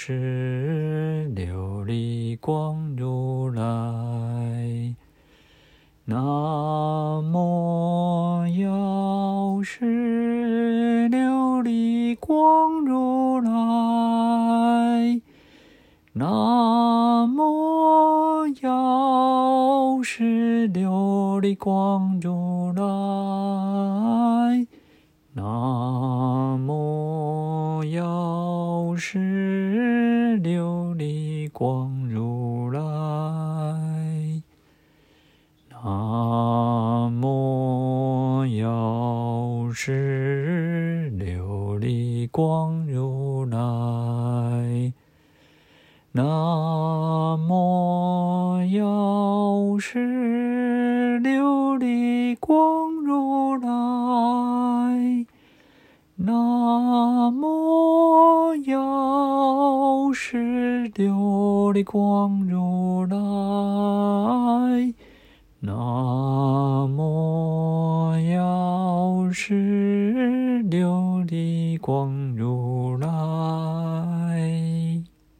是琉璃光如来。南无药师琉璃光如来。南无药师琉璃光如来。南无药师光如来，南无药师琉璃光如来。南无药师琉璃光如来，南无药琉璃光如来，南无药师琉璃光如。